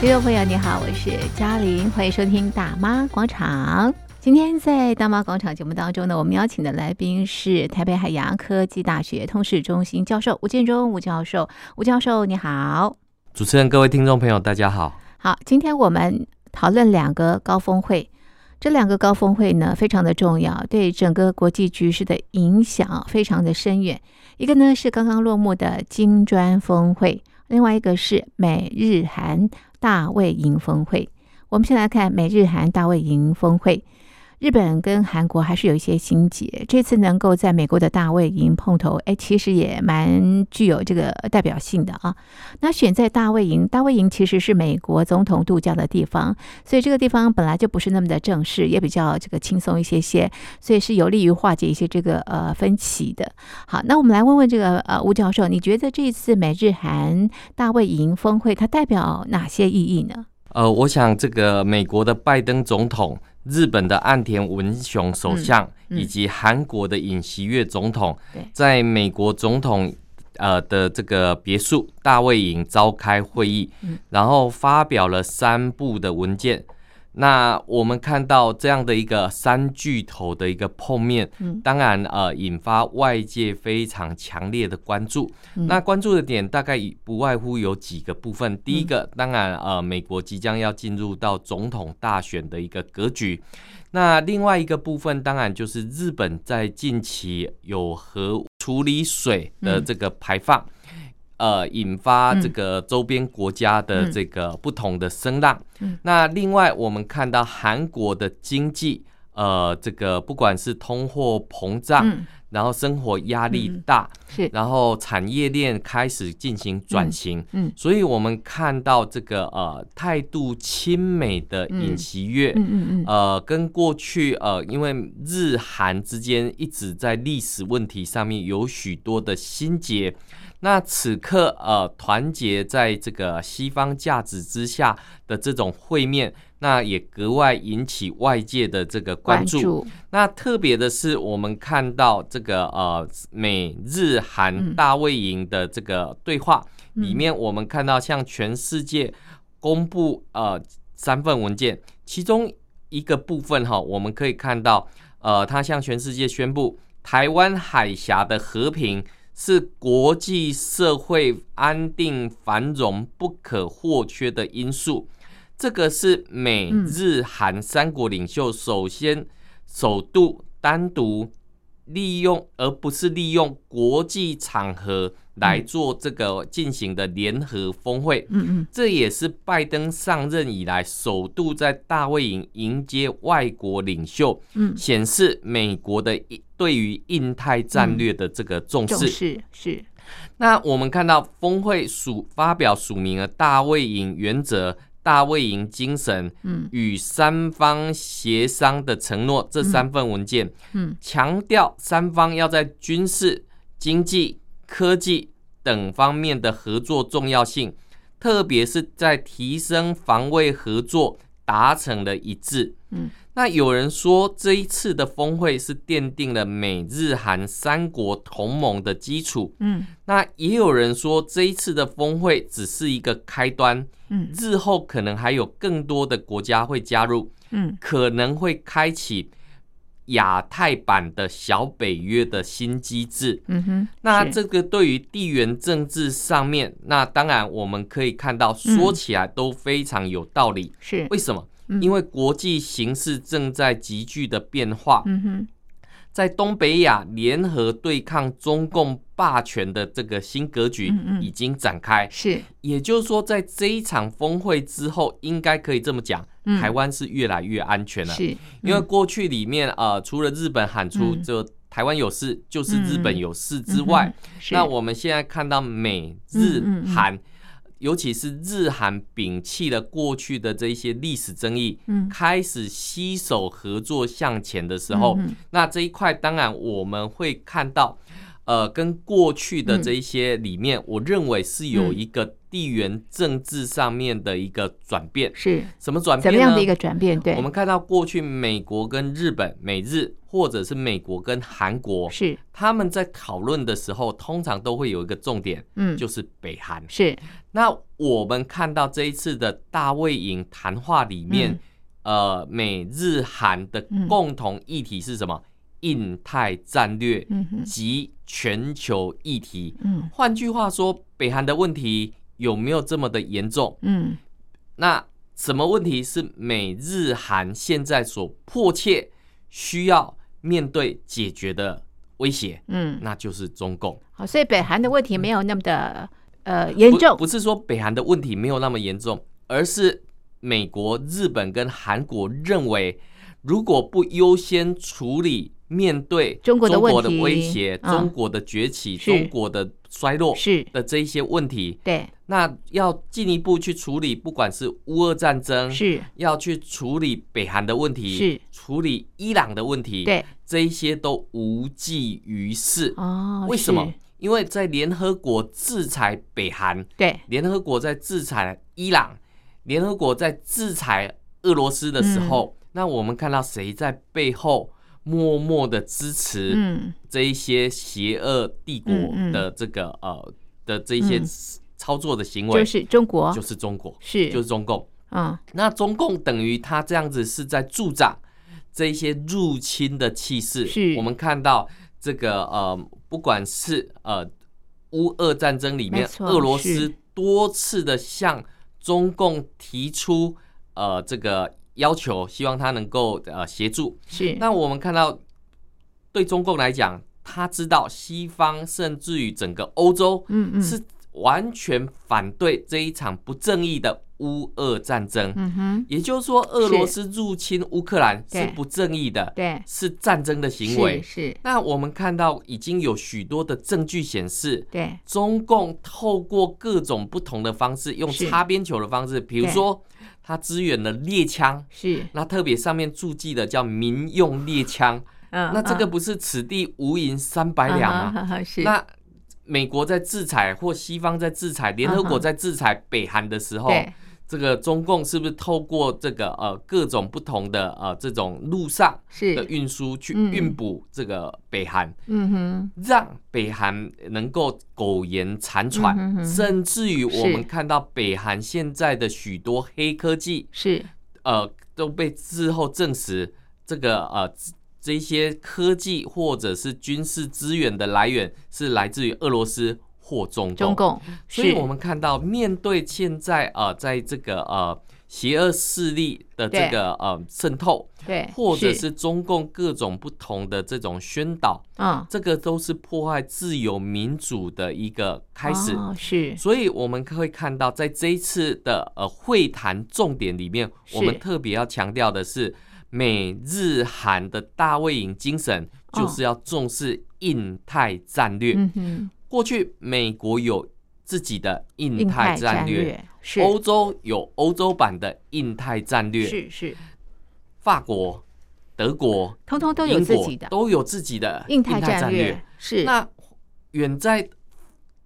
听众朋友，你好，我是嘉玲，欢迎收听《大妈广场》。今天在《大妈广场》节目当中呢，我们邀请的来宾是台北海洋科技大学通识中心教授吴建忠吴教授。吴教授，你好。主持人，各位听众朋友，大家好。好，今天我们讨论两个高峰会，这两个高峰会呢，非常的重要，对整个国际局势的影响非常的深远。一个呢是刚刚落幕的金砖峰会，另外一个是美日韩。大卫营峰会，我们先来看美日韩大卫营峰会。日本跟韩国还是有一些心结，这次能够在美国的大卫营碰头，哎，其实也蛮具有这个代表性的啊。那选在大卫营，大卫营其实是美国总统度假的地方，所以这个地方本来就不是那么的正式，也比较这个轻松一些些，所以是有利于化解一些这个呃分歧的。好，那我们来问问这个呃吴教授，你觉得这次美日韩大卫营峰会它代表哪些意义呢？呃，我想这个美国的拜登总统。日本的岸田文雄首相以及韩国的尹锡悦总统，在美国总统呃的这个别墅大卫营召开会议，然后发表了三部的文件。那我们看到这样的一个三巨头的一个碰面，当然呃引发外界非常强烈的关注。那关注的点大概不外乎有几个部分。第一个，当然呃美国即将要进入到总统大选的一个格局。那另外一个部分，当然就是日本在近期有核处理水的这个排放。呃，引发这个周边国家的这个不同的声浪。那另外，我们看到韩国的经济，呃，这个不管是通货膨胀，嗯、然后生活压力大，嗯、然后产业链开始进行转型。嗯，嗯。所以我们看到这个呃态度亲美的尹锡悦，嗯嗯嗯、呃，跟过去呃，因为日韩之间一直在历史问题上面有许多的心结。那此刻，呃，团结在这个西方价值之下的这种会面，那也格外引起外界的这个关注。那特别的是，我们看到这个呃美日韩大卫营的这个对话、嗯、里面，我们看到向全世界公布呃三份文件，其中一个部分哈，我们可以看到，呃，他向全世界宣布台湾海峡的和平。是国际社会安定繁荣不可或缺的因素，这个是美日韩三国领袖首先首度单独利用，而不是利用国际场合来做这个进行的联合峰会。嗯嗯，这也是拜登上任以来首度在大卫营迎接外国领袖，嗯，显示美国的对于印太战略的这个重视。是是。那我们看到峰会署发表署名了大卫营原则。大卫营精神，嗯，与三方协商的承诺，这三份文件，嗯，强调三方要在军事、经济、科技等方面的合作重要性，特别是在提升防卫合作达成了一致，嗯。那有人说，这一次的峰会是奠定了美日韩三国同盟的基础。嗯，那也有人说，这一次的峰会只是一个开端。嗯，日后可能还有更多的国家会加入。嗯，可能会开启亚太版的小北约的新机制。嗯哼，那这个对于地缘政治上面，那当然我们可以看到，说起来都非常有道理。是为什么？因为国际形势正在急剧的变化，嗯哼在东北亚联合对抗中共霸权的这个新格局已经展开。是，也就是说，在这一场峰会之后，应该可以这么讲，台湾是越来越安全了。是，因为过去里面呃，除了日本喊出就台湾有事就是日本有事之外，那我们现在看到美日韩。尤其是日韩摒弃了过去的这一些历史争议，嗯，开始携手合作向前的时候，嗯、那这一块当然我们会看到，呃，跟过去的这一些里面，我认为是有一个地缘政治上面的一个转变。是什么转变？怎么样的一个转变？对，我们看到过去美国跟日本、美日，或者是美国跟韩国，是他们在讨论的时候，通常都会有一个重点，嗯，就是北韩。是。那我们看到这一次的大卫营谈话里面，嗯、呃，美日韩的共同议题是什么？嗯印太战略及全球议题。嗯，换句话说，北韩的问题有没有这么的严重？嗯，那什么问题是美日韩现在所迫切需要面对解决的威胁？嗯，那就是中共。好，所以北韩的问题没有那么的呃严重。不，不是说北韩的问题没有那么严重，而是美国、日本跟韩国认为，如果不优先处理。面对中国的威胁、中国的崛起、中国的衰落的这一些问题，对，那要进一步去处理，不管是乌俄战争，是。要去处理北韩的问题，是。处理伊朗的问题，对，这一些都无济于事。哦，为什么？因为在联合国制裁北韩，对，联合国在制裁伊朗，联合国在制裁俄罗斯的时候，那我们看到谁在背后？默默的支持这一些邪恶帝国的这个呃的这一些操作的行为，就是中国，就是中国，是。就是中共。啊，那中共等于他这样子是在助长这一些入侵的气势。是，我们看到这个呃，不管是呃乌俄战争里面，俄罗斯多次的向中共提出呃这个。要求希望他能够呃协助，是。那我们看到，对中共来讲，他知道西方甚至于整个欧洲，嗯嗯，是完全反对这一场不正义的乌俄战争。嗯哼，也就是说，俄罗斯入侵乌克兰是不正义的，对，是战争的行为。是。那我们看到已经有许多的证据显示，对，中共透过各种不同的方式，用擦边球的方式，比如说。他支援了猎枪，是那特别上面注记的叫民用猎枪，嗯，那这个不是此地无银三百两吗？是那美国在制裁或西方在制裁，联合国在制裁北韩的时候。这个中共是不是透过这个呃各种不同的呃这种路上的运输去运补这个北韩，嗯哼，让北韩能够苟延残喘，甚至于我们看到北韩现在的许多黑科技是。呃都被之后证实，这个呃这些科技或者是军事资源的来源是来自于俄罗斯。或中共，中共，所以我们看到，面对现在呃，在这个呃邪恶势力的这个呃渗透，对，或者是中共各种不同的这种宣导，嗯，这个都是破坏自由民主的一个开始，是。所以我们可以看到，在这一次的呃会谈重点里面，我们特别要强调的是，美日韩的大卫营精神，就是要重视印太战略。嗯哼。过去美国有自己的印太战略，欧洲有欧洲版的印太战略，是是。法国、德国，通通都有自己的，都有自己的印太战略。是。那远在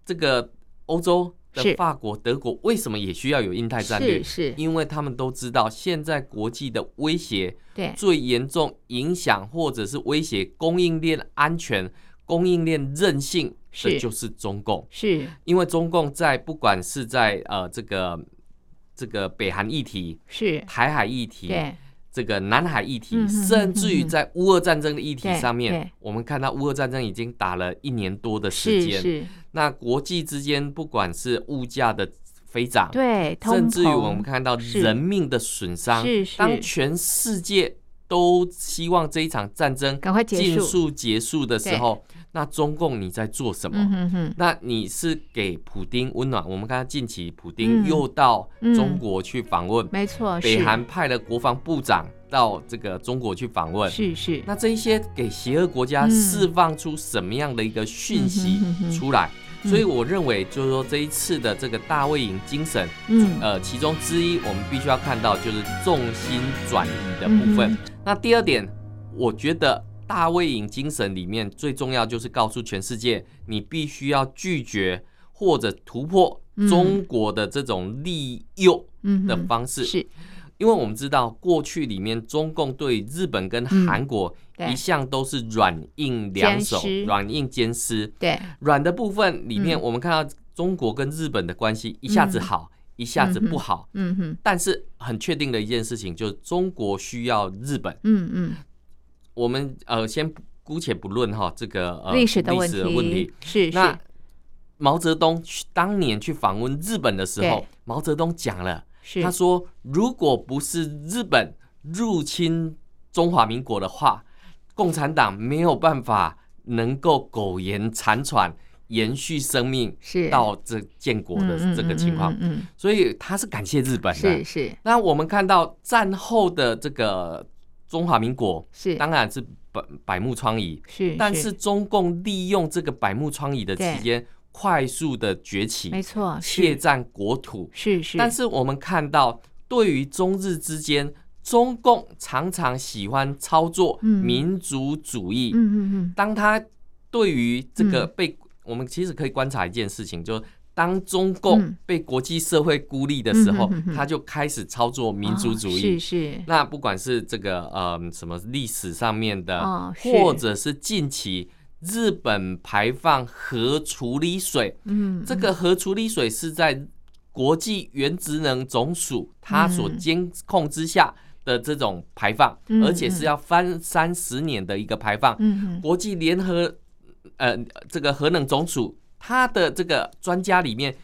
这个欧洲的法国、德国，为什么也需要有印太战略？是，因为他们都知道，现在国际的威胁，对，最严重影响或者是威胁供应链安全、供应链韧性。的就是中共，是。因为中共在不管是在呃这个这个北韩议题，是。台海议题，对。这个南海议题，甚至于在乌俄战争的议题上面，我们看到乌俄战争已经打了一年多的时间，是那国际之间不管是物价的飞涨，对，甚至于我们看到人命的损伤，是。当全世界都希望这一场战争赶快结束结束的时候。那中共你在做什么？嗯、哼哼，那你是给普丁温暖？我们看近期普丁又到中国去访问，没错。北韩派了国防部长到这个中国去访问，是是。那这一些给邪恶国家释放出什么样的一个讯息出来？嗯、所以我认为，就是说这一次的这个大卫营精神，嗯，呃，其中之一我们必须要看到就是重心转移的部分。嗯、那第二点，我觉得。大卫营精神里面最重要就是告诉全世界，你必须要拒绝或者突破中国的这种利诱的方式，是，因为我们知道过去里面中共对日本跟韩国一向都是软硬两手，软硬兼施。对，软的部分里面，我们看到中国跟日本的关系一下子好，一下子不好。嗯哼。但是很确定的一件事情就是中国需要日本。嗯嗯。我们呃先姑且不论哈这个呃历史的问题，是是。毛泽东去当年去访问日本的时候，毛泽东讲了，他说：“如果不是日本入侵中华民国的话，共产党没有办法能够苟延残喘、延续生命是，到这建国的这个情况。”嗯所以他是感谢日本的。是是。那我们看到战后的这个中华民国，是当然是百百目疮痍，是。但是中共利用这个百目疮痍的期间。快速的崛起，没错，窃占国土，是是。但是我们看到，对于中日之间，中共常常喜欢操作民族主义。嗯嗯嗯。当他对于这个被，我们其实可以观察一件事情，就是当中共被国际社会孤立的时候，他就开始操作民族主义。是是。那不管是这个呃什么历史上面的，或者是近期。日本排放核处理水，嗯，这个核处理水是在国际原子能总署它所监控之下的这种排放，而且是要翻三十年的一个排放。嗯，国际联合呃这个核能总署它的这个专家里面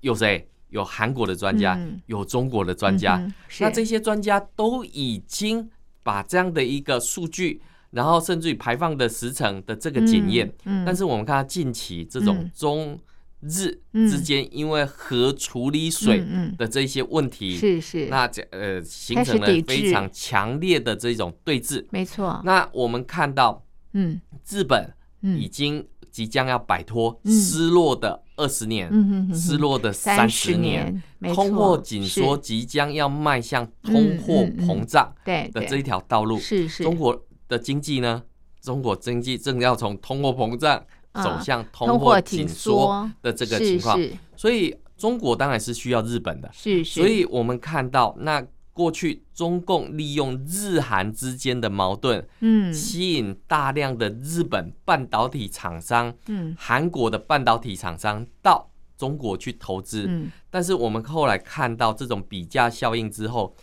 有谁？有韩国的专家，有中国的专家。那这些专家都已经把这样的一个数据。然后甚至于排放的时程的这个检验，但是我们看到近期这种中日之间因为核处理水的这些问题，是是，那这呃形成了非常强烈的这种对峙。没错。那我们看到，嗯，日本已经即将要摆脱失落的二十年，嗯、失落的三十年，通货紧缩即将要迈向通货膨胀的这一条道路，是是，中国。的经济呢？中国经济正要从通货膨胀走向通货紧缩的这个情况，所以中国当然是需要日本的。是，所以我们看到，那过去中共利用日韩之间的矛盾，嗯，吸引大量的日本半导体厂商，嗯，韩国的半导体厂商到中国去投资。嗯，但是我们后来看到这种比价效应之后。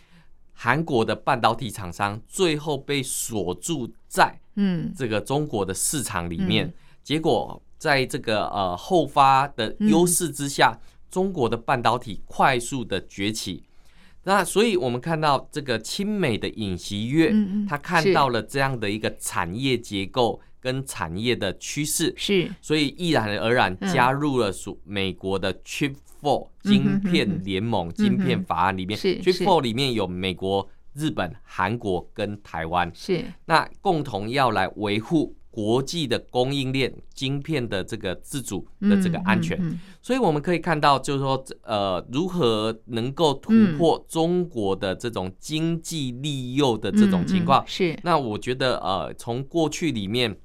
韩国的半导体厂商最后被锁住在嗯这个中国的市场里面，嗯、结果在这个呃后发的优势之下，嗯、中国的半导体快速的崛起。那所以我们看到这个亲美的尹锡悦，嗯、他看到了这样的一个产业结构跟产业的趋势，是，所以毅然而然加入了属美国的 Chip。Four 晶片联盟、晶片法案里面，Chip Four 里面有美国、日本、韩国跟台湾，是。那共同要来维护国际的供应链、晶片的这个自主的这个安全。所以我们可以看到，就是说，呃，如何能够突破中国的这种经济利诱的这种情况？是。那我觉得，呃，从过去里面。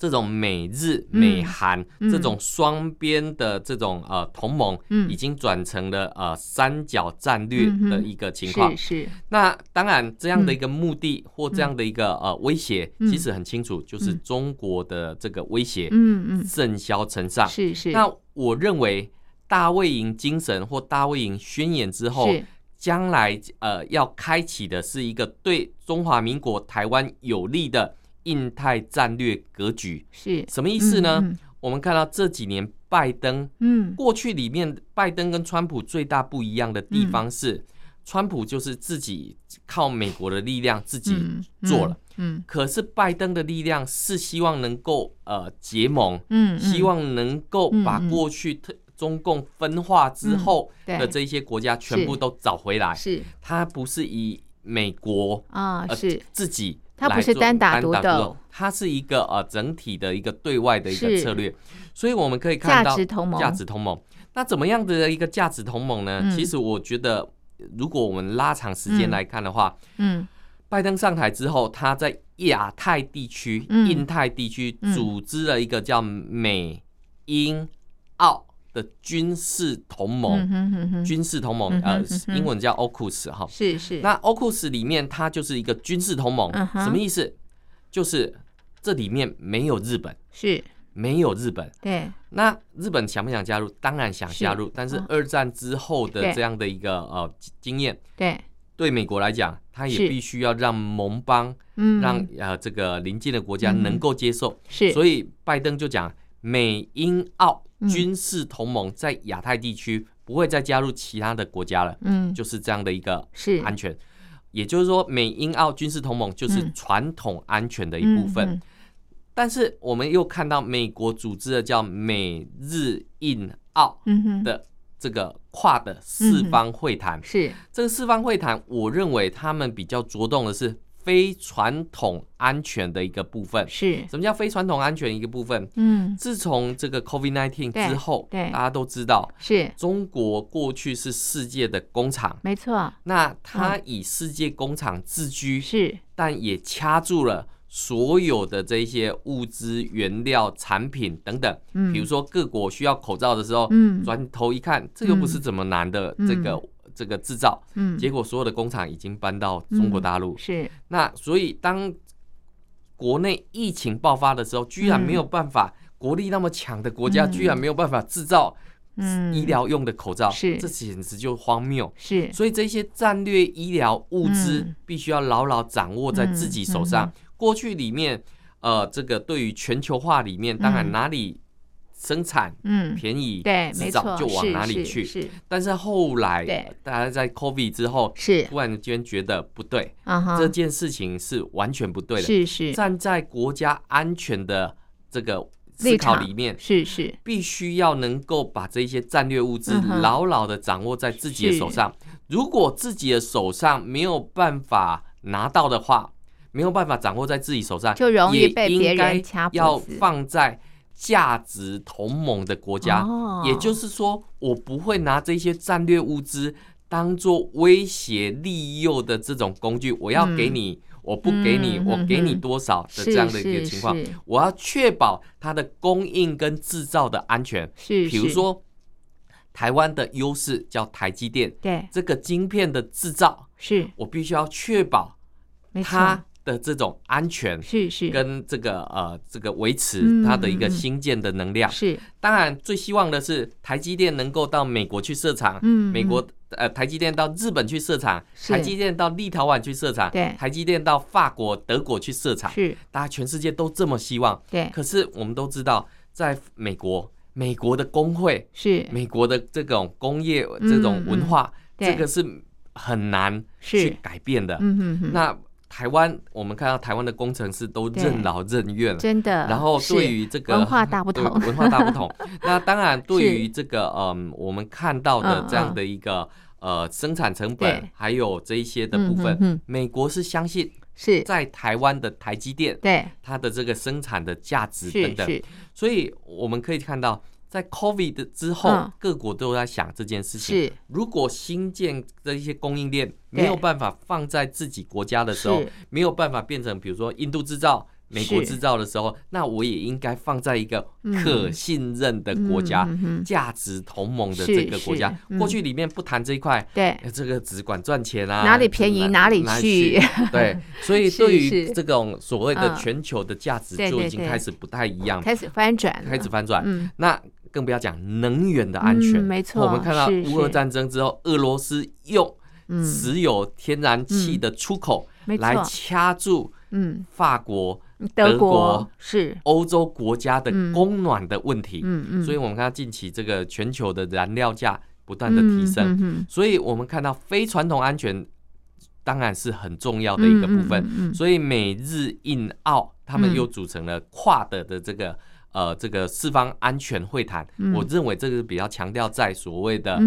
这种美日美韩这种双边的这种呃同盟，已经转成了呃三角战略的一个情况。是。那当然，这样的一个目的或这样的一个呃威胁，其实很清楚，就是中国的这个威胁，嗯嗯，甚嚣尘上。是是。那我认为，大卫营精神或大卫营宣言之后，将来呃要开启的是一个对中华民国台湾有利的。印太战略格局。是。什么意思呢？嗯嗯、我们看到这几年拜登，嗯，过去里面拜登跟川普最大不一样的地方是，嗯、川普就是自己靠美国的力量自己做了，嗯，可是拜登的力量是希望能够呃结盟，嗯，希望能够把过去特中共分化之后的这些国家全部都找回来，是，他不是以美国啊是。自己。它不是单打独斗，它是一个呃整体的一个对外的一个策略，所以我们可以看到价值同盟。价值同盟，那怎么样的一个价值同盟呢？其实我觉得，如果我们拉长时间来看的话，嗯，拜登上台之后，他在亚太地区、印太地区组织了一个叫美英澳的军事同盟，嗯哼哼哼。军事同盟，嗯哼呃英文叫 AUKUS 哈。是是。那 AUKUS 里面它就是一个军事同盟，嗯什么意思？就是这里面没有日本，是。没有日本。对，那日本想不想加入？当然想加入，是但是嗯二战之后的对。这样的一个呃经验，对，对美国来讲，它也必须要让盟邦，嗯，让呃这个邻近的国家嗯。能够接受。是，所以拜登就讲，美英澳嗯军事同盟在亚太地区不会再加入其他的国家了，嗯，就是这样的一个是。安全。也就是说，美英澳军事同盟就是嗯。传统安全的一部分。但是我们又看到美国组织的叫美日印澳的这个跨的四方会谈。是。这个四方会谈，我认为他们比较着重的是非传统安全的一个部分。是，什么叫非传统安全一个部分？嗯，自从这个 COVID-19 对之后，对。大家都知道，是。中国过去是世界的工厂，没错，那它以世界工厂自居，是。但也掐住了所有的这些物资、原料、产品等等。嗯。比如说各国需要口罩的时候，嗯。转头一看，这又不是怎么难的这个这个制造，嗯，结果所有的工厂已经搬到中国大陆。是。那所以当国内疫情爆发的时候，居然没有办法，国力那么强的国家居然没有办法制造嗯。医疗用的口罩，是。这简直就荒谬。是。所以这些战略医疗物资嗯。必须要牢牢掌握在自己手上。嗯过去里面，呃，这个对于全球化里面，当然哪里生产嗯，便宜，对，没错，就往哪里是去。是。但是后来，大家在 COVID 之后，是，突然间觉得不对，这件事情是完全不对的。是是。站在国家安全的这个思考里面，是是。必须要能够把这些战略物资牢牢的掌握在自己的手上。如果自己的手上没有办法拿到的话，没有办法掌握在自己手上，就容易被别人掐要放在价值同盟的国家。哦也就是说，我不会拿这些战略物资当做威胁利诱的这种工具。我要给你，我不给你，嗯我给你多少的这样的一个情况。我要确保它的供应跟制造的安全。是，比如说，台湾的优势叫台积电，对，这个晶片的制造，是我必须要确保没错它的这种安全，是是。跟这个呃这个维持它的一个新建的能量。是，当然最希望的是台积电能够到美国去设厂，嗯，美国呃台积电到日本去设厂，台积电到立陶宛去设厂，对。台积电到法国、德国去设厂，是，大家全世界都这么希望。对，可是我们都知道，在美国，美国的工会是。美国的这种工业这种文化，嗯嗯这个是很难去改变的。嗯哼哼，那台湾，我们看到台湾的工程师都任劳任怨了，真的。然后对于这个文化大不同，文化大不同。那当然，对于这个嗯，我们看到的这样的一个呃生产成本，还有这一些的部分，美国是相信是在台湾的台积电对它的这个生产的价值等等。所以我们可以看到。在 COVID 之后，各国都在想这件事情。是，如果新建的一些供应链没有办法放在自己国家的时候，没有办法变成比如说印度制造、美国制造的时候，那我也应该放在一个可信任的国家、价值同盟的这个国家。过去里面不谈这一块，对，这个只管赚钱啊，哪里便宜哪里去。对，所以对于这种所谓的全球的价值就已经开始不太一样，开始翻转，开始翻转。那更不要讲能源的安全，嗯、没错。我们看到乌俄战争之后，俄罗斯用石油、天然气的出口来掐住嗯法国、德国是欧洲国家的供暖的问题。嗯嗯。所以我们看到近期这个全球的燃料价不断的提升，所以我们看到非传统安全当然是很重要的一个部分。所以美日印澳他们又组成了跨的的这个。呃，这个四方安全会谈，嗯、我认为这个是比较强调在所谓的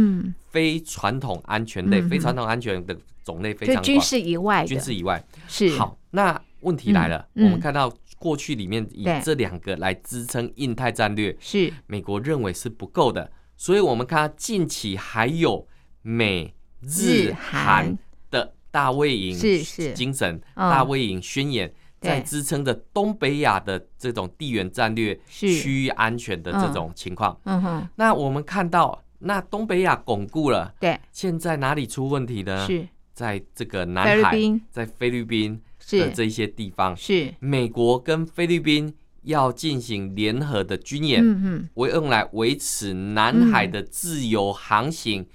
非传统安全类、嗯、非传统安全的种类非常广，军事以外，军事以外。是。好。那问题来了，嗯、我们看到过去里面以这两个来支撑印太战略，是。美国认为是不够的，所以我们看到近期还有美日韩的大卫营是是。精神、大卫营宣言。在支撑着东北亚的这种地缘战略、区域安全的这种情况。嗯。哼，那我们看到，那东北亚巩固了，对，现在哪里出问题呢？是，在这个南海，在菲律宾的这些地方，是。美国跟菲律宾要进行联合的军演，嗯哼，为用来维持南海的自由航行。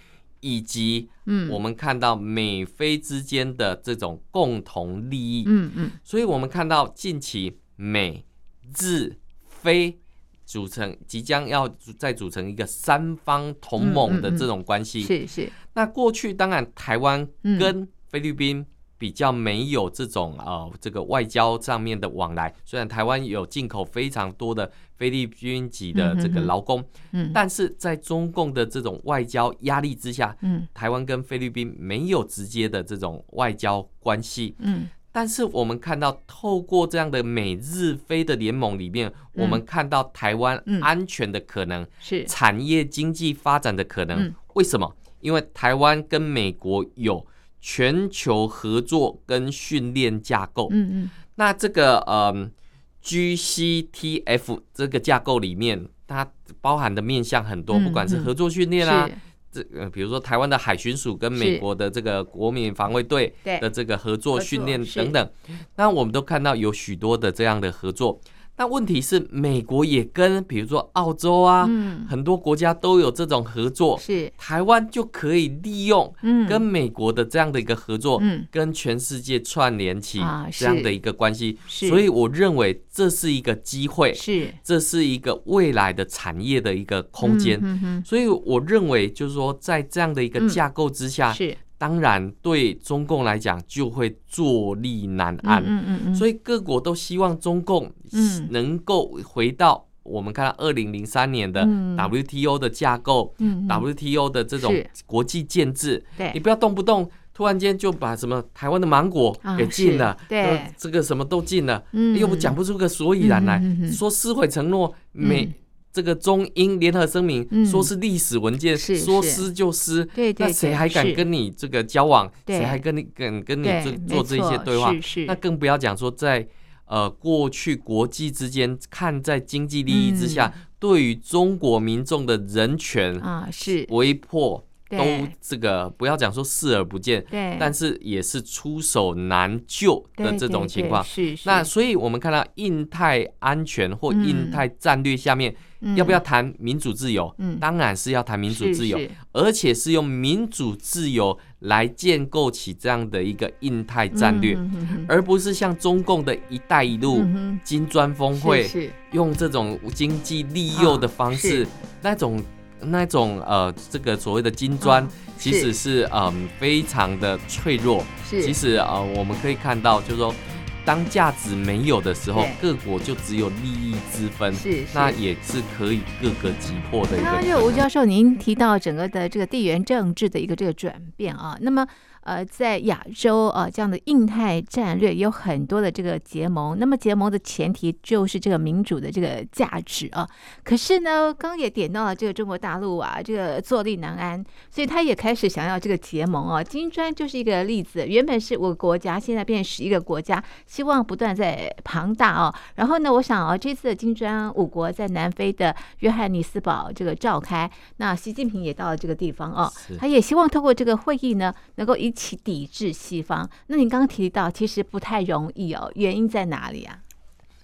以及，嗯，我们看到美菲之间的这种共同利益，嗯嗯，所以我们看到近期美日菲组成，即将要再组成一个三方同盟的这种关系，是是。那过去当然台湾跟菲律宾。比较没有这种呃这个外交上面的往来，虽然台湾有进口非常多的菲律宾籍的这个劳工，嗯，但是在中共的这种外交压力之下，嗯，台湾跟菲律宾没有直接的这种外交关系，嗯，但是我们看到透过这样的美日菲的联盟里面，我们看到台湾安全的可能，是。产业经济发展的可能，为什么？因为台湾跟美国有。全球合作跟训练架构，嗯嗯，那这个呃 GCTF 这个架构里面，它包含的面向很多，不管是合作训练啊，这呃比如说台湾的海巡署跟美国的这个国民防卫队的这个合作训练等等，那我们都看到有许多的这样的合作。那问题是，美国也跟比如说澳洲啊，嗯，很多国家都有这种合作，是。台湾就可以利用，跟美国的这样的一个合作，嗯，跟全世界串联起这样的一个关系，所以我认为这是一个机会，是。这是一个未来的产业的一个空间，所以我认为就是说，在这样的一个架构之下，是。当然，对中共来讲就会坐立难安。嗯嗯嗯，所以各国都希望中共能够回到我们看到二零零三年的 WTO 的架构，WTO 的这种国际建制。对，你不要动不动突然间就把什么台湾的芒果给禁了，对，这个什么都禁了，又不讲不出个所以然来，说撕毁承诺没。这个中英联合声明说是历史文件，说撕就撕，那谁还敢跟你这个交往？谁还跟你敢跟你做做这些对话？那更不要讲说在呃过去国际之间看在经济利益之下，对于中国民众的人权啊是威迫。都这个不要讲说视而不见，对，但是也是出手难救的这种情况。是是。那所以我们看到印太安全或印太战略下面，要不要谈民主自由？嗯，当然是要谈民主自由，而且是用民主自由来建构起这样的一个印太战略，而不是像中共的一带一路、金砖峰会，用这种经济利诱的方式那种。那种呃，这个所谓的金砖，其实是嗯、呃、非常的脆弱。是，其实呃，我们可以看到，就是说，当价值没有的时候，各国就只有利益之分。是，那也是可以各个击破的一个。那吴教授，您提到整个的这个地缘政治的一个这个转变啊，那么。呃，在亚洲啊，这样的印太战略有很多的这个结盟。那么结盟的前提就是这个民主的这个价值啊。可是呢，刚也点到了这个中国大陆啊，这个坐立难安，所以他也开始想要这个结盟啊。金砖就是一个例子，原本是五个国家，现在变十一个国家，希望不断在庞大啊。然后呢，我想啊，这次的金砖五国在南非的约翰尼斯堡这个召开，那习近平也到了这个地方啊，他也希望透过这个会议呢，能够一起抵制西方，那你刚刚提到其实不太容易哦，原因在哪里啊？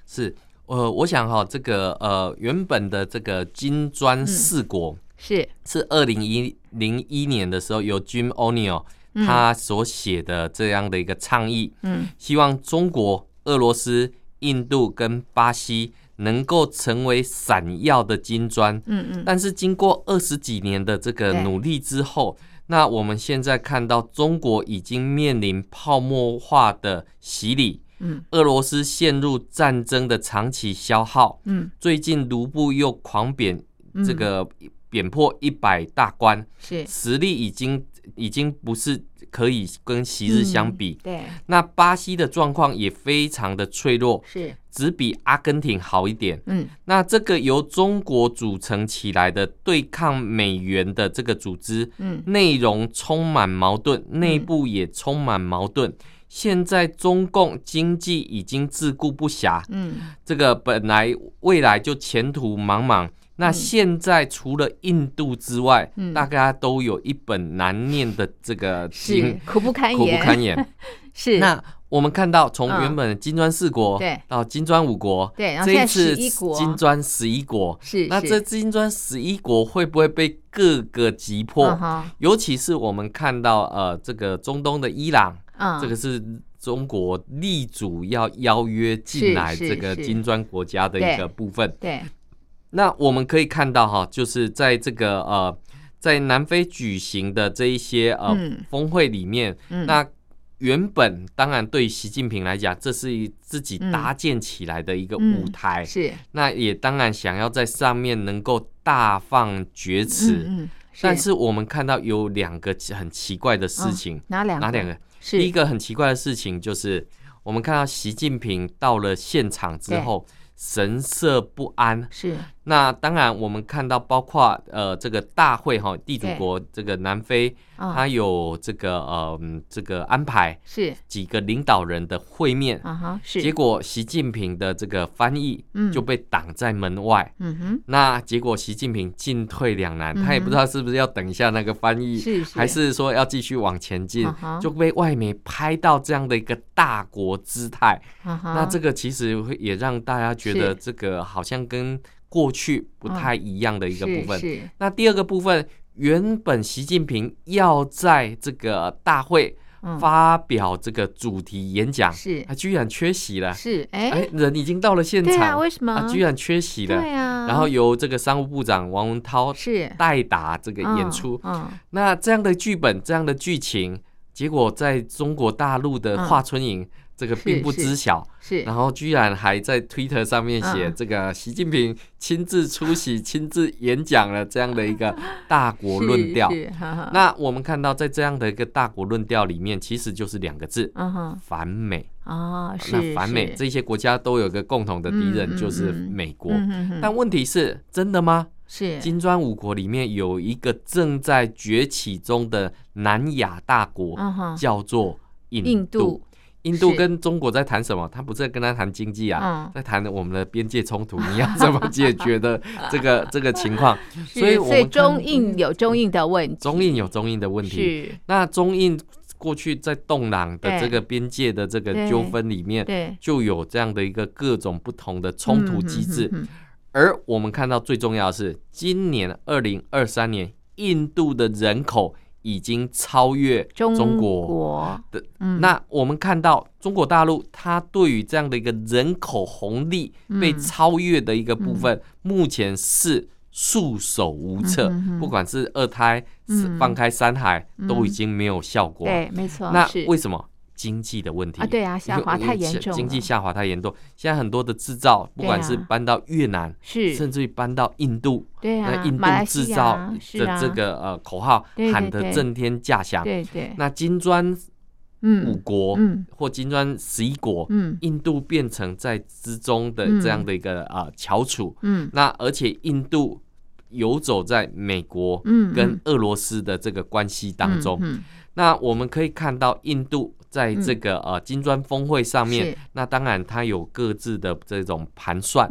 是，呃，我想哈，这个呃，原本的这个金砖四国、嗯、是。是二零一零一年的时候由 Jim O'Neill 他所写的这样的一个倡议，嗯，希望中国、俄罗斯、印度跟巴西能够成为闪耀的金砖，嗯嗯，但是经过二十几年的这个努力之后。那我们现在看到，中国已经面临泡沫化的洗礼，嗯，俄罗斯陷入战争的长期消耗，嗯，最近卢布又狂贬，这个贬破一百大关，是。实力已经已经不是可以跟昔日相比，对，那巴西的状况也非常的脆弱，是。只比阿根廷好一点。嗯，那这个由中国组成起来的对抗美元的这个组织，嗯，内容充满矛盾，内部也充满矛盾。现在中共经济已经自顾不暇，嗯，这个本来未来就前途茫茫。那现在除了印度之外，嗯、大家都有一本难念的这个经，苦不堪言，苦不堪言。是。那我们看到，从原本金砖四国，对，到金砖五国，对，这一次金砖十一国，是。那这金砖十一国会不会被各个击破？尤其是我们看到，呃，这个中东的伊朗，嗯，这个是中国力主要邀约进来这个金砖国家的一个部分，对。那我们可以看到哈，就是在这个呃，在南非举行的这一些呃峰会里面，那原本当然对习近平来讲，这是自己搭建起来的一个舞台，是。那也当然想要在上面能够大放厥词，但是我们看到有两个很奇怪的事情，哪两？哪两个？第一个很奇怪的事情就是，我们看到习近平到了现场之后。神色不安，是。那当然，我们看到包括呃这个大会哈，地主国这个南非，它有这个呃这个安排是。几个领导人的会面，是。结果习近平的这个翻译就被挡在门外，嗯哼。那结果习近平进退两难，他也不知道是不是要等一下那个翻译，还是说要继续往前进，就被外媒拍到这样的一个大国姿态。那这个其实会也让大家觉得这个好像跟。过去不太一样的一个部分。嗯、那第二个部分，原本习近平要在这个大会发表这个主题演讲，是、嗯，他居然缺席了。是，哎、欸，人已经到了现场，啊、为什么？他居然缺席了。对啊。然后由这个商务部长王文涛是代打这个演出。那这样的剧本，这样的剧情，结果在中国大陆的华春莹。嗯这个并不知晓，是，然后居然还在 Twitter 上面写这个习近平亲自出席、亲自演讲了这样的一个大国论调。那我们看到，在这样的一个大国论调里面，其实就是两个字：反美。啊，那反美这些国家都有个共同的敌人，就是美国。但问题是，真的吗？是金砖五国里面有一个正在崛起中的南亚大国，叫做印度。印度跟中国在谈什么？他不是在跟他谈经济啊，在谈我们的边界冲突，你要怎么解决的 这个这个情况？所以，所以中印有中印的问题，中印有中印的问题。那中印过去在洞朗的这个边界的这个纠纷里面，就有这样的一个各种不同的冲突机制。而我们看到最重要的是，今年二零二三年，印度的人口。已经超越中国的，那我们看到中国大陆，它对于这样的一个人口红利被超越的一个部分，目前是束手无策。不管是二胎，放开三孩，都已经没有效果。对，没错。那为什么？经济的问题。啊，对啊，下滑太严重，经济下滑太严重。现在很多的制造，不管是搬到越南，是。甚至于搬到印度，对啊，印度制造的这个呃口号喊得震天价响，对对。那金砖五国，或金砖十一国，嗯，印度变成在之中的这样的一个啊翘楚，嗯，那而且印度游走在美国跟俄罗斯的这个关系当中，嗯。那我们可以看到印度。在这个呃金砖峰会上面，嗯、那当然他有各自的这种盘算，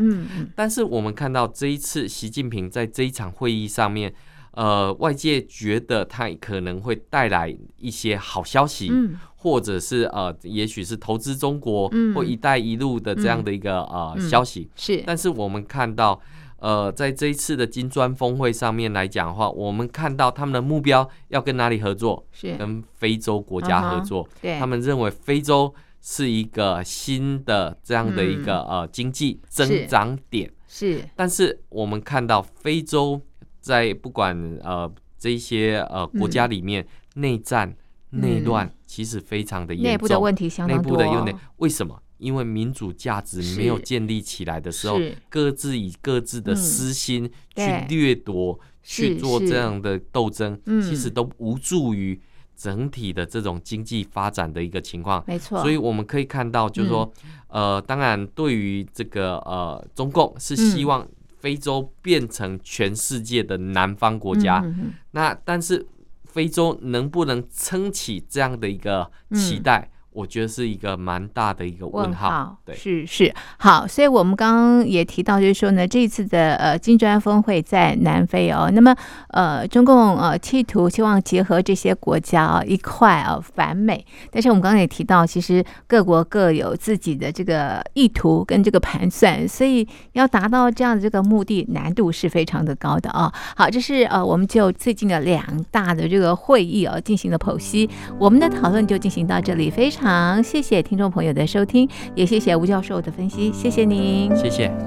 但是我们看到这一次习近平在这一场会议上面，呃，外界觉得他可能会带来一些好消息，嗯、或者是呃，也许是投资中国或“一带一路”的这样的一个呃消息，是，但是我们看到。呃，在这一次的金砖峰会上面来讲的话，我们看到他们的目标要跟哪里合作？是跟非洲国家合作。对，他们认为非洲是一个新的这样的一个呃经济增长点。是，但是我们看到非洲在不管呃这一些呃国家里面内战内乱其实非常的严重，内部的问题相当多。内部的有点为什么？因为民主价值没有建立起来的时候，各自以各自的私心去掠夺、去做这样的斗争，其实都无助于整体的这种经济发展的一个情况。没错，所以我们可以看到，就是说，呃，当然，对于这个呃，中共是希望非洲变成全世界的南方国家。那但是非洲能不能撑起这样的一个期待？我觉得是一个蛮大的一个问号，问号对，是是好，所以我们刚刚也提到，就是说呢，这一次的呃金砖峰会在南非哦，那么呃中共呃企图希望结合这些国家啊一块啊反美，但是我们刚刚也提到，其实各国各有自己的这个意图跟这个盘算，所以要达到这样的这个目的，难度是非常的高的啊。好，这是呃我们就最近的两大的这个会议啊进行了剖析，我们的讨论就进行到这里，非常。好，谢谢听众朋友的收听，也谢谢吴教授的分析，谢谢您，谢谢。